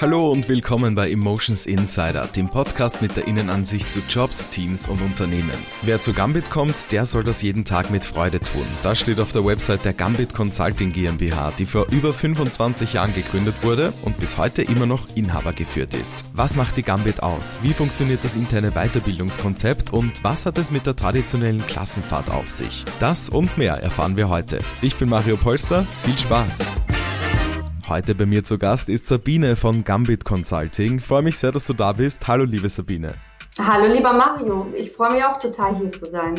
Hallo und willkommen bei Emotions Insider, dem Podcast mit der Innenansicht zu Jobs, Teams und Unternehmen. Wer zu Gambit kommt, der soll das jeden Tag mit Freude tun. Das steht auf der Website der Gambit Consulting GmbH, die vor über 25 Jahren gegründet wurde und bis heute immer noch Inhaber geführt ist. Was macht die Gambit aus? Wie funktioniert das interne Weiterbildungskonzept und was hat es mit der traditionellen Klassenfahrt auf sich? Das und mehr erfahren wir heute. Ich bin Mario Polster, viel Spaß! Heute bei mir zu Gast ist Sabine von Gambit Consulting. Freue mich sehr, dass du da bist. Hallo, liebe Sabine. Hallo lieber Mario, ich freue mich auch total hier zu sein.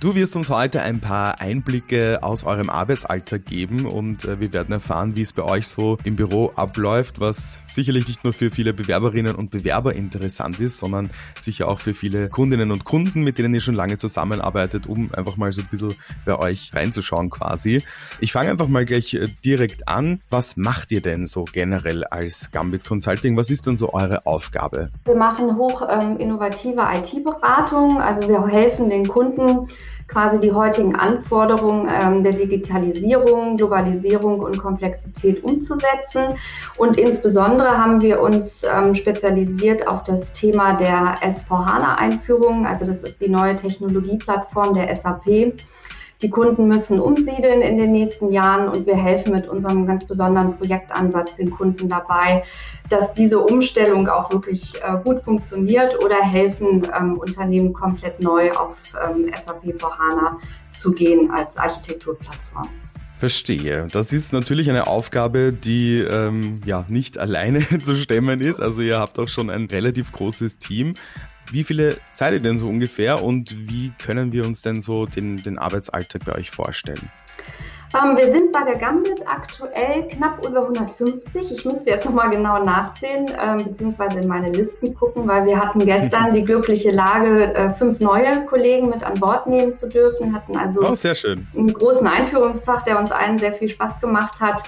Du wirst uns heute ein paar Einblicke aus eurem Arbeitsalltag geben und äh, wir werden erfahren, wie es bei euch so im Büro abläuft, was sicherlich nicht nur für viele Bewerberinnen und Bewerber interessant ist, sondern sicher auch für viele Kundinnen und Kunden, mit denen ihr schon lange zusammenarbeitet, um einfach mal so ein bisschen bei euch reinzuschauen quasi. Ich fange einfach mal gleich äh, direkt an. Was macht ihr denn so generell als Gambit Consulting? Was ist denn so eure Aufgabe? Wir machen hoch ähm, innovative IT-Beratung. Also wir helfen den Kunden quasi die heutigen Anforderungen ähm, der Digitalisierung, Globalisierung und Komplexität umzusetzen. Und insbesondere haben wir uns ähm, spezialisiert auf das Thema der S4HANA-Einführung. Also das ist die neue Technologieplattform der SAP die Kunden müssen umsiedeln in den nächsten Jahren und wir helfen mit unserem ganz besonderen Projektansatz den Kunden dabei, dass diese Umstellung auch wirklich äh, gut funktioniert oder helfen ähm, Unternehmen komplett neu auf ähm, SAP HANA zu gehen als Architekturplattform. Verstehe. Das ist natürlich eine Aufgabe, die ähm, ja nicht alleine zu stemmen ist. Also ihr habt auch schon ein relativ großes Team. Wie viele seid ihr denn so ungefähr und wie können wir uns denn so den, den Arbeitsalltag bei euch vorstellen? Um, ähm, wir sind bei der Gambit aktuell knapp über 150. Ich müsste jetzt nochmal genau nachzählen, ähm, beziehungsweise in meine Listen gucken, weil wir hatten gestern die glückliche Lage, äh, fünf neue Kollegen mit an Bord nehmen zu dürfen. Hatten also oh, einen großen Einführungstag, der uns allen sehr viel Spaß gemacht hat.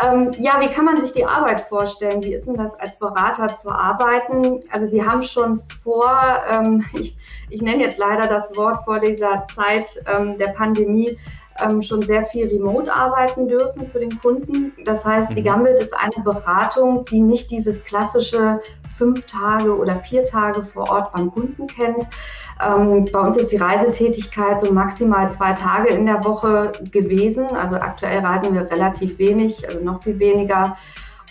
Ähm, ja, wie kann man sich die Arbeit vorstellen? Wie ist denn das als Berater zu arbeiten? Also wir haben schon vor, ähm, ich, ich nenne jetzt leider das Wort vor dieser Zeit ähm, der Pandemie, ähm, schon sehr viel remote arbeiten dürfen für den Kunden. Das heißt, die mhm. Gambit ist eine Beratung, die nicht dieses klassische fünf Tage oder vier Tage vor Ort beim Kunden kennt. Ähm, bei uns ist die Reisetätigkeit so maximal zwei Tage in der Woche gewesen. Also aktuell reisen wir relativ wenig, also noch viel weniger.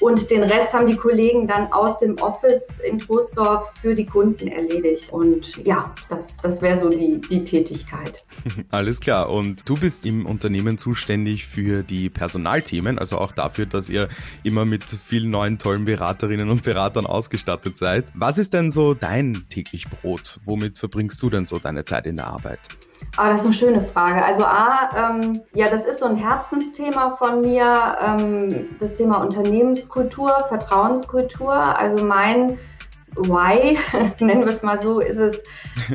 Und den Rest haben die Kollegen dann aus dem Office in Troisdorf für die Kunden erledigt. Und ja, das, das wäre so die, die Tätigkeit. Alles klar. Und du bist im Unternehmen zuständig für die Personalthemen, also auch dafür, dass ihr immer mit vielen neuen tollen Beraterinnen und Beratern ausgestattet seid. Was ist denn so dein täglich Brot? Womit verbringst du denn so deine Zeit in der Arbeit? Ah, das ist eine schöne Frage. Also A, ähm, ja, das ist so ein Herzensthema von mir, ähm, das Thema Unternehmenskultur, Vertrauenskultur. Also mein Why, nennen wir es mal so, ist es,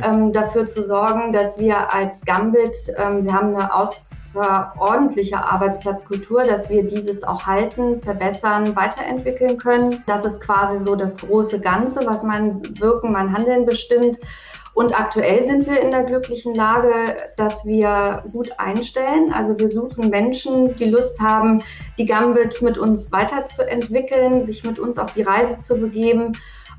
ähm, dafür zu sorgen, dass wir als Gambit, ähm, wir haben eine außerordentliche Arbeitsplatzkultur, dass wir dieses auch halten, verbessern, weiterentwickeln können. Das ist quasi so das große Ganze, was mein Wirken, mein Handeln bestimmt. Und aktuell sind wir in der glücklichen Lage, dass wir gut einstellen. Also wir suchen Menschen, die Lust haben, die Gambit mit uns weiterzuentwickeln, sich mit uns auf die Reise zu begeben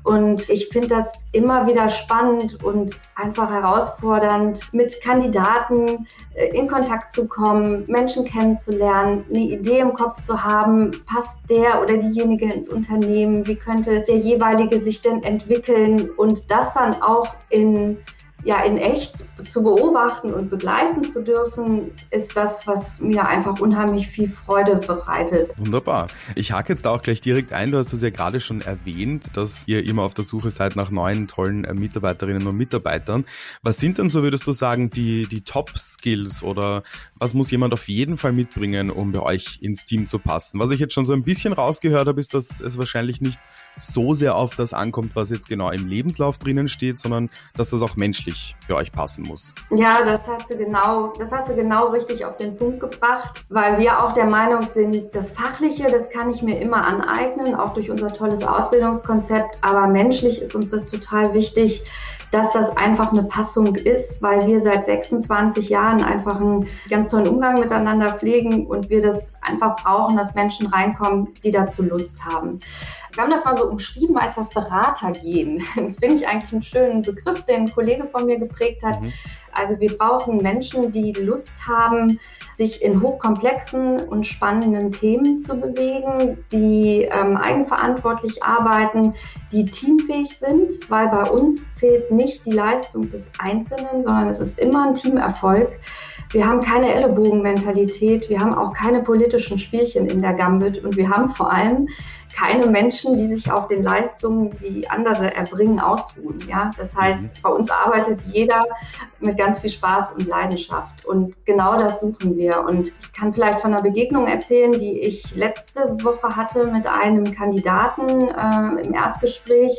und ich finde das immer wieder spannend und einfach herausfordernd, mit Kandidaten äh, in Kontakt zu kommen, Menschen kennenzulernen, eine Idee im Kopf zu haben, passt der oder diejenige ins Unternehmen, wie könnte der jeweilige sich denn entwickeln? Und das dann auch in ja in echt zu beobachten und begleiten zu dürfen, ist das, was mir einfach unheimlich viel Freude bereitet. Wunderbar. Ich hake jetzt da auch gleich direkt ein. Du hast es ja gerade schon erwähnt, dass ihr immer auf der Suche seid nach neuen, tollen äh, Mitarbeiterinnen und Mitarbeitern. Was sind denn so, würdest du sagen, die, die Top-Skills oder was muss jemand auf jeden Fall mitbringen, um bei euch ins Team zu passen? Was ich jetzt schon so ein bisschen rausgehört habe, ist, dass es wahrscheinlich nicht so sehr auf das ankommt, was jetzt genau im Lebenslauf drinnen steht, sondern dass das auch menschlich für euch passen muss. Ja, das hast du genau, das hast du genau richtig auf den Punkt gebracht, weil wir auch der Meinung sind, das Fachliche, das kann ich mir immer aneignen, auch durch unser tolles Ausbildungskonzept, aber menschlich ist uns das total wichtig, dass das einfach eine Passung ist, weil wir seit 26 Jahren einfach einen ganz tollen Umgang miteinander pflegen und wir das einfach brauchen, dass Menschen reinkommen, die dazu Lust haben. Wir haben das mal so umschrieben als das Beratergehen. Das finde ich eigentlich einen schönen Begriff, den ein Kollege von mir geprägt hat. Mhm. Also wir brauchen Menschen, die Lust haben, sich in hochkomplexen und spannenden Themen zu bewegen, die ähm, eigenverantwortlich arbeiten, die teamfähig sind, weil bei uns zählt nicht die Leistung des Einzelnen, sondern es ist immer ein Teamerfolg. Wir haben keine Ellenbogenmentalität, wir haben auch keine politischen Spielchen in der Gambit und wir haben vor allem keine Menschen, die sich auf den Leistungen, die andere erbringen, ausruhen. Ja? Das heißt, mhm. bei uns arbeitet jeder mit ganz viel Spaß und Leidenschaft. Und genau das suchen wir. Und ich kann vielleicht von einer Begegnung erzählen, die ich letzte Woche hatte mit einem Kandidaten äh, im Erstgespräch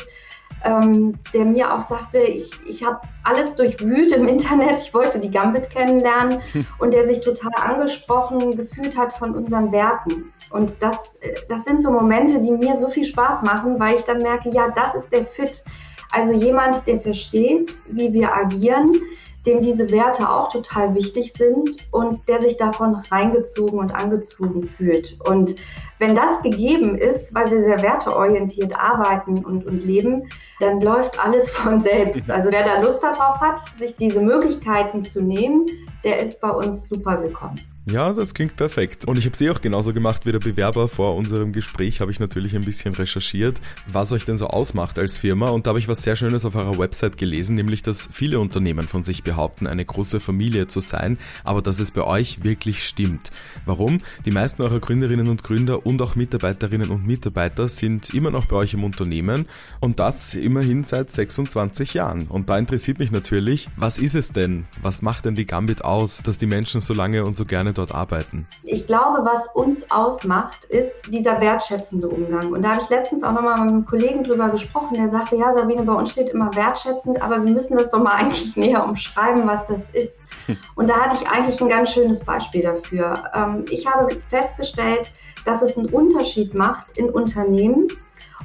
ähm, der mir auch sagte, ich, ich habe alles durchwühlt im Internet, ich wollte die Gambit kennenlernen und der sich total angesprochen gefühlt hat von unseren Werten. Und das, das sind so Momente, die mir so viel Spaß machen, weil ich dann merke, ja, das ist der Fit. Also jemand, der versteht, wie wir agieren, dem diese Werte auch total wichtig sind und der sich davon reingezogen und angezogen fühlt. Und wenn das gegeben ist, weil wir sehr werteorientiert arbeiten und, und leben, dann läuft alles von selbst. Also wer da Lust darauf hat, sich diese Möglichkeiten zu nehmen, der ist bei uns super willkommen. Ja, das klingt perfekt. Und ich habe eh auch genauso gemacht wie der Bewerber. Vor unserem Gespräch habe ich natürlich ein bisschen recherchiert, was euch denn so ausmacht als Firma. Und da habe ich was sehr Schönes auf eurer Website gelesen, nämlich, dass viele Unternehmen von sich behaupten, eine große Familie zu sein, aber dass es bei euch wirklich stimmt. Warum? Die meisten eurer Gründerinnen und Gründer und auch Mitarbeiterinnen und Mitarbeiter sind immer noch bei euch im Unternehmen und das immerhin seit 26 Jahren. Und da interessiert mich natürlich, was ist es denn? Was macht denn die Gambit aus, dass die Menschen so lange und so gerne dort arbeiten? Ich glaube, was uns ausmacht, ist dieser wertschätzende Umgang. Und da habe ich letztens auch nochmal mit einem Kollegen drüber gesprochen, der sagte, ja, Sabine, bei uns steht immer wertschätzend, aber wir müssen das doch mal eigentlich näher umschreiben, was das ist. Und da hatte ich eigentlich ein ganz schönes Beispiel dafür. Ähm, ich habe festgestellt, dass es einen Unterschied macht in Unternehmen,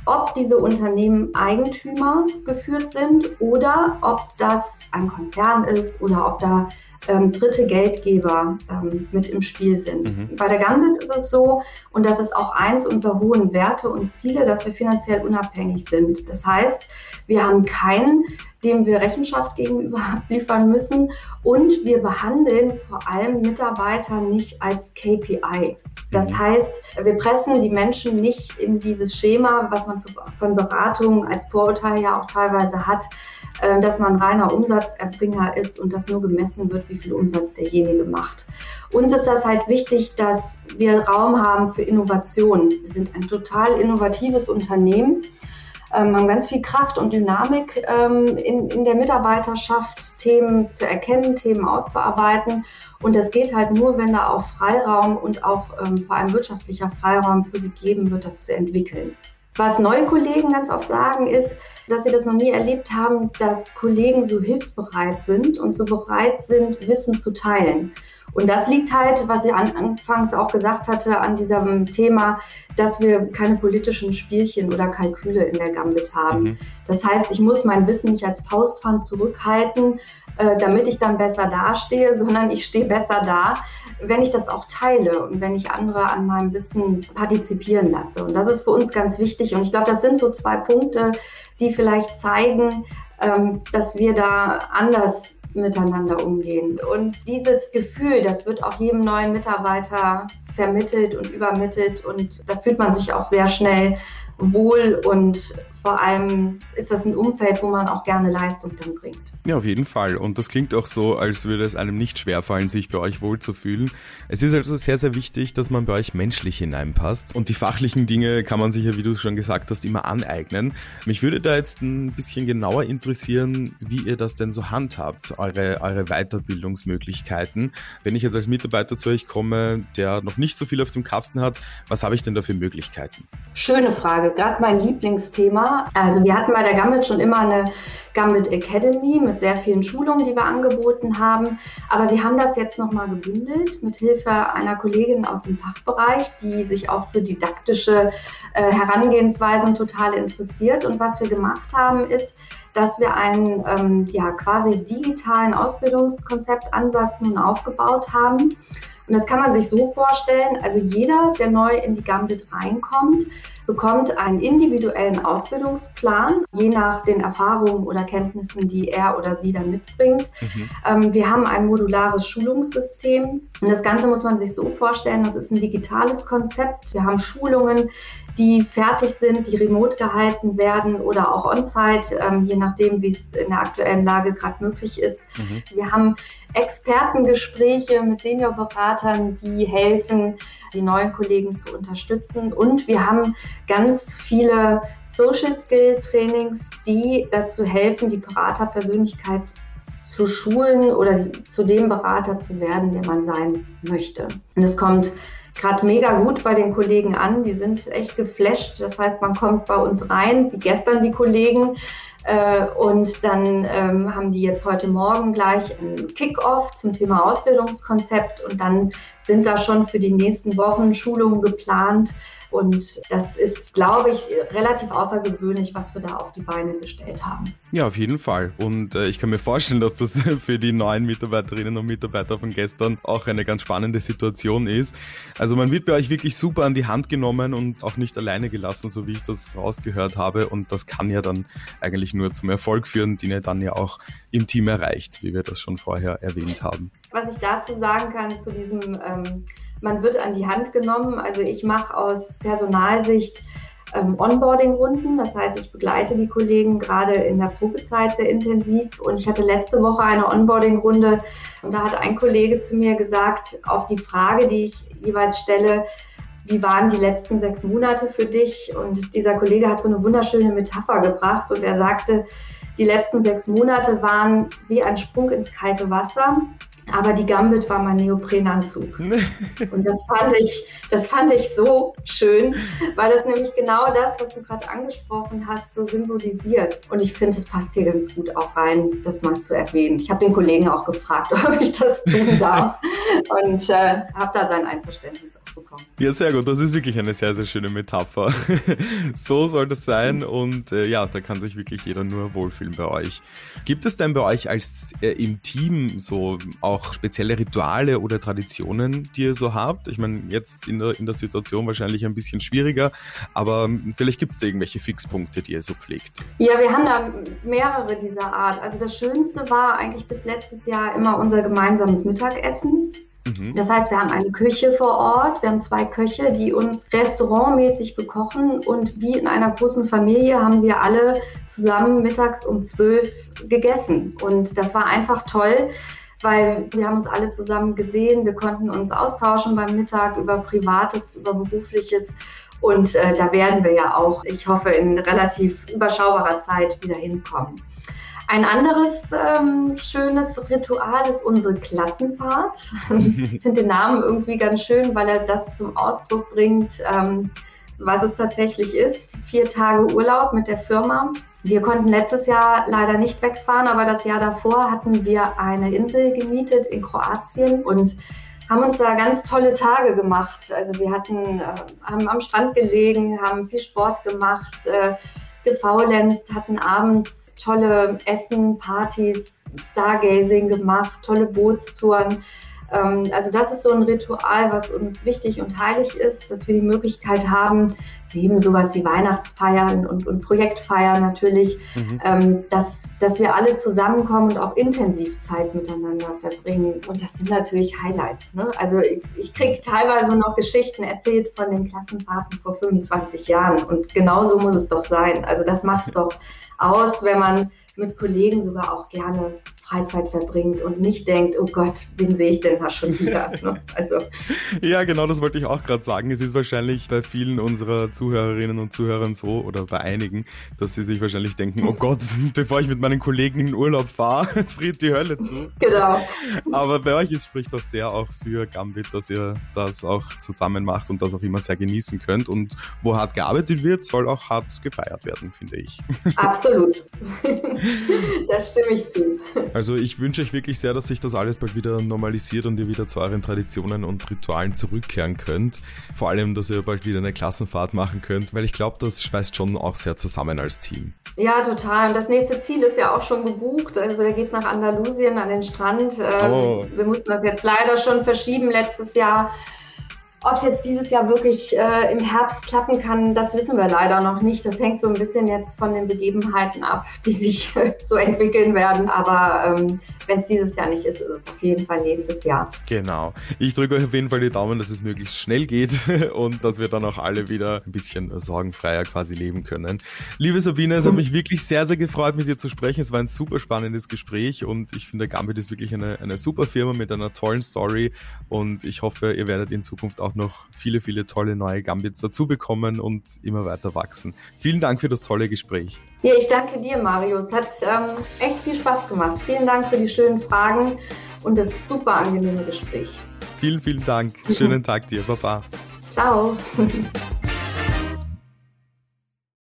ob diese Unternehmen Eigentümer geführt sind oder ob das ein Konzern ist oder ob da ähm, dritte Geldgeber ähm, mit im Spiel sind. Mhm. Bei der Gambit ist es so, und das ist auch eins unserer hohen Werte und Ziele, dass wir finanziell unabhängig sind. Das heißt, wir haben keinen, dem wir Rechenschaft gegenüber liefern müssen und wir behandeln vor allem Mitarbeiter nicht als KPI. Das mhm. heißt, wir pressen die Menschen nicht in dieses Schema, was man von Beratungen als Vorurteil ja auch teilweise hat, äh, dass man reiner Umsatzerbringer ist und dass nur gemessen wird, wie viel Umsatz derjenige macht. Uns ist das halt wichtig, dass wir Raum haben für Innovation. Wir sind ein total innovatives Unternehmen ähm, haben ganz viel Kraft und Dynamik ähm, in, in der Mitarbeiterschaft, Themen zu erkennen, Themen auszuarbeiten. Und das geht halt nur, wenn da auch Freiraum und auch ähm, vor allem wirtschaftlicher Freiraum für gegeben wird, das zu entwickeln. Was neue Kollegen ganz oft sagen, ist, dass sie das noch nie erlebt haben, dass Kollegen so hilfsbereit sind und so bereit sind, Wissen zu teilen. Und das liegt halt, was ich anfangs auch gesagt hatte, an diesem Thema, dass wir keine politischen Spielchen oder Kalküle in der Gambit haben. Mhm. Das heißt, ich muss mein Wissen nicht als Faustpfand zurückhalten, äh, damit ich dann besser dastehe, sondern ich stehe besser da, wenn ich das auch teile und wenn ich andere an meinem Wissen partizipieren lasse. Und das ist für uns ganz wichtig. Und ich glaube, das sind so zwei Punkte, die vielleicht zeigen, ähm, dass wir da anders miteinander umgehen. Und dieses Gefühl, das wird auch jedem neuen Mitarbeiter vermittelt und übermittelt und da fühlt man sich auch sehr schnell wohl und vor allem ist das ein Umfeld, wo man auch gerne Leistung dann bringt. Ja, auf jeden Fall. Und das klingt auch so, als würde es einem nicht schwerfallen, sich bei euch wohlzufühlen. Es ist also sehr, sehr wichtig, dass man bei euch menschlich hineinpasst. Und die fachlichen Dinge kann man sich ja, wie du schon gesagt hast, immer aneignen. Mich würde da jetzt ein bisschen genauer interessieren, wie ihr das denn so handhabt, eure, eure Weiterbildungsmöglichkeiten. Wenn ich jetzt als Mitarbeiter zu euch komme, der noch nicht so viel auf dem Kasten hat, was habe ich denn da für Möglichkeiten? Schöne Frage, gerade mein Lieblingsthema. Also wir hatten bei der Gambit schon immer eine Gambit Academy mit sehr vielen Schulungen, die wir angeboten haben. Aber wir haben das jetzt nochmal gebündelt mit Hilfe einer Kollegin aus dem Fachbereich, die sich auch für didaktische äh, Herangehensweisen total interessiert. Und was wir gemacht haben, ist, dass wir einen ähm, ja, quasi digitalen Ausbildungskonzeptansatz nun aufgebaut haben. Und das kann man sich so vorstellen, also jeder, der neu in die Gambit reinkommt, bekommt einen individuellen Ausbildungsplan, je nach den Erfahrungen oder Kenntnissen, die er oder sie dann mitbringt. Mhm. Ähm, wir haben ein modulares Schulungssystem und das Ganze muss man sich so vorstellen, das ist ein digitales Konzept. Wir haben Schulungen, die fertig sind, die remote gehalten werden oder auch on-site, ähm, je nachdem, wie es in der aktuellen Lage gerade möglich ist. Mhm. Wir haben Expertengespräche mit Seniorberatern, die helfen, die neuen Kollegen zu unterstützen. Und wir haben ganz viele Social Skill Trainings, die dazu helfen, die Beraterpersönlichkeit zu schulen oder zu dem Berater zu werden, der man sein möchte. Und es kommt gerade mega gut bei den Kollegen an. Die sind echt geflasht. Das heißt, man kommt bei uns rein, wie gestern die Kollegen, äh, und dann ähm, haben die jetzt heute Morgen gleich ein Kick-off zum Thema Ausbildungskonzept und dann sind da schon für die nächsten Wochen Schulungen geplant. Und das ist, glaube ich, relativ außergewöhnlich, was wir da auf die Beine gestellt haben. Ja, auf jeden Fall. Und äh, ich kann mir vorstellen, dass das für die neuen Mitarbeiterinnen und Mitarbeiter von gestern auch eine ganz spannende Situation ist. Also man wird bei euch wirklich super an die Hand genommen und auch nicht alleine gelassen, so wie ich das rausgehört habe. Und das kann ja dann eigentlich nur zum Erfolg führen, den ihr dann ja auch im Team erreicht, wie wir das schon vorher erwähnt haben. Was ich dazu sagen kann zu diesem ähm, man wird an die Hand genommen. Also ich mache aus Personalsicht ähm, Onboarding-Runden. Das heißt, ich begleite die Kollegen gerade in der Probezeit sehr intensiv. Und ich hatte letzte Woche eine Onboarding-Runde und da hat ein Kollege zu mir gesagt, auf die Frage, die ich jeweils stelle, wie waren die letzten sechs Monate für dich? Und dieser Kollege hat so eine wunderschöne Metapher gebracht und er sagte, die letzten sechs Monate waren wie ein Sprung ins kalte Wasser. Aber die Gambit war mein Neoprenanzug. Und das fand ich, das fand ich so schön, weil das nämlich genau das, was du gerade angesprochen hast, so symbolisiert. Und ich finde, es passt hier ganz gut auch rein, das mal zu erwähnen. Ich habe den Kollegen auch gefragt, ob ich das tun darf und äh, habe da sein Einverständnis auch bekommen. Ja, sehr gut. Das ist wirklich eine sehr, sehr schöne Metapher. so soll das sein und äh, ja, da kann sich wirklich jeder nur wohlfühlen bei euch. Gibt es denn bei euch als äh, im Team so auch auch spezielle Rituale oder Traditionen, die ihr so habt? Ich meine, jetzt in der, in der Situation wahrscheinlich ein bisschen schwieriger, aber vielleicht gibt es da irgendwelche Fixpunkte, die ihr so pflegt. Ja, wir haben da mehrere dieser Art. Also das Schönste war eigentlich bis letztes Jahr immer unser gemeinsames Mittagessen. Mhm. Das heißt, wir haben eine Küche vor Ort, wir haben zwei Köche, die uns restaurantmäßig bekochen und wie in einer großen Familie haben wir alle zusammen mittags um zwölf gegessen. Und das war einfach toll, weil wir haben uns alle zusammen gesehen, wir konnten uns austauschen beim Mittag über Privates, über Berufliches. Und äh, da werden wir ja auch, ich hoffe, in relativ überschaubarer Zeit wieder hinkommen. Ein anderes ähm, schönes Ritual ist unsere Klassenfahrt. ich finde den Namen irgendwie ganz schön, weil er das zum Ausdruck bringt, ähm, was es tatsächlich ist. Vier Tage Urlaub mit der Firma. Wir konnten letztes Jahr leider nicht wegfahren, aber das Jahr davor hatten wir eine Insel gemietet in Kroatien und haben uns da ganz tolle Tage gemacht. Also wir hatten, äh, haben am Strand gelegen, haben viel Sport gemacht, äh, gefaulenzt, hatten abends tolle Essen, Partys, Stargazing gemacht, tolle Bootstouren. Ähm, also das ist so ein Ritual, was uns wichtig und heilig ist, dass wir die Möglichkeit haben, neben sowas wie Weihnachtsfeiern und, und Projektfeiern natürlich, mhm. ähm, dass, dass wir alle zusammenkommen und auch intensiv Zeit miteinander verbringen. Und das sind natürlich Highlights. Ne? Also ich, ich kriege teilweise noch Geschichten erzählt von den Klassenfahrten vor 25 Jahren. Und genau so muss es doch sein. Also das macht es doch aus, wenn man mit Kollegen sogar auch gerne Freizeit verbringt und nicht denkt, oh Gott, wen sehe ich denn da schon wieder? Ne? Also. Ja, genau, das wollte ich auch gerade sagen. Es ist wahrscheinlich bei vielen unserer Zuhörerinnen und Zuhörern so oder bei einigen, dass sie sich wahrscheinlich denken, oh Gott, bevor ich mit meinen Kollegen in Urlaub fahre, friert die Hölle zu. Genau. Aber bei euch ist, spricht doch sehr auch für Gambit, dass ihr das auch zusammen macht und das auch immer sehr genießen könnt. Und wo hart gearbeitet wird, soll auch hart gefeiert werden, finde ich. Absolut. da stimme ich zu. Also ich wünsche euch wirklich sehr, dass sich das alles bald wieder normalisiert und ihr wieder zu euren Traditionen und Ritualen zurückkehren könnt. Vor allem, dass ihr bald wieder eine Klassenfahrt machen könnt, weil ich glaube, das schweißt schon auch sehr zusammen als Team. Ja, total. Und das nächste Ziel ist ja auch schon gebucht. Also da geht es nach Andalusien an den Strand. Ähm, oh. Wir mussten das jetzt leider schon verschieben letztes Jahr. Ob es jetzt dieses Jahr wirklich äh, im Herbst klappen kann, das wissen wir leider noch nicht. Das hängt so ein bisschen jetzt von den Begebenheiten ab, die sich so entwickeln werden. Aber ähm, wenn es dieses Jahr nicht ist, ist es auf jeden Fall nächstes Jahr. Genau. Ich drücke euch auf jeden Fall die Daumen, dass es möglichst schnell geht und dass wir dann auch alle wieder ein bisschen sorgenfreier quasi leben können. Liebe Sabine, es hat mich wirklich sehr, sehr gefreut, mit dir zu sprechen. Es war ein super spannendes Gespräch und ich finde, Gambit ist wirklich eine, eine super Firma mit einer tollen Story und ich hoffe, ihr werdet in Zukunft auch noch viele, viele tolle neue Gambits dazu bekommen und immer weiter wachsen. Vielen Dank für das tolle Gespräch. Ja, ich danke dir, Mario. Es hat ähm, echt viel Spaß gemacht. Vielen Dank für die schönen Fragen und das super angenehme Gespräch. Vielen, vielen Dank. Schönen Tag dir. Baba. Ciao.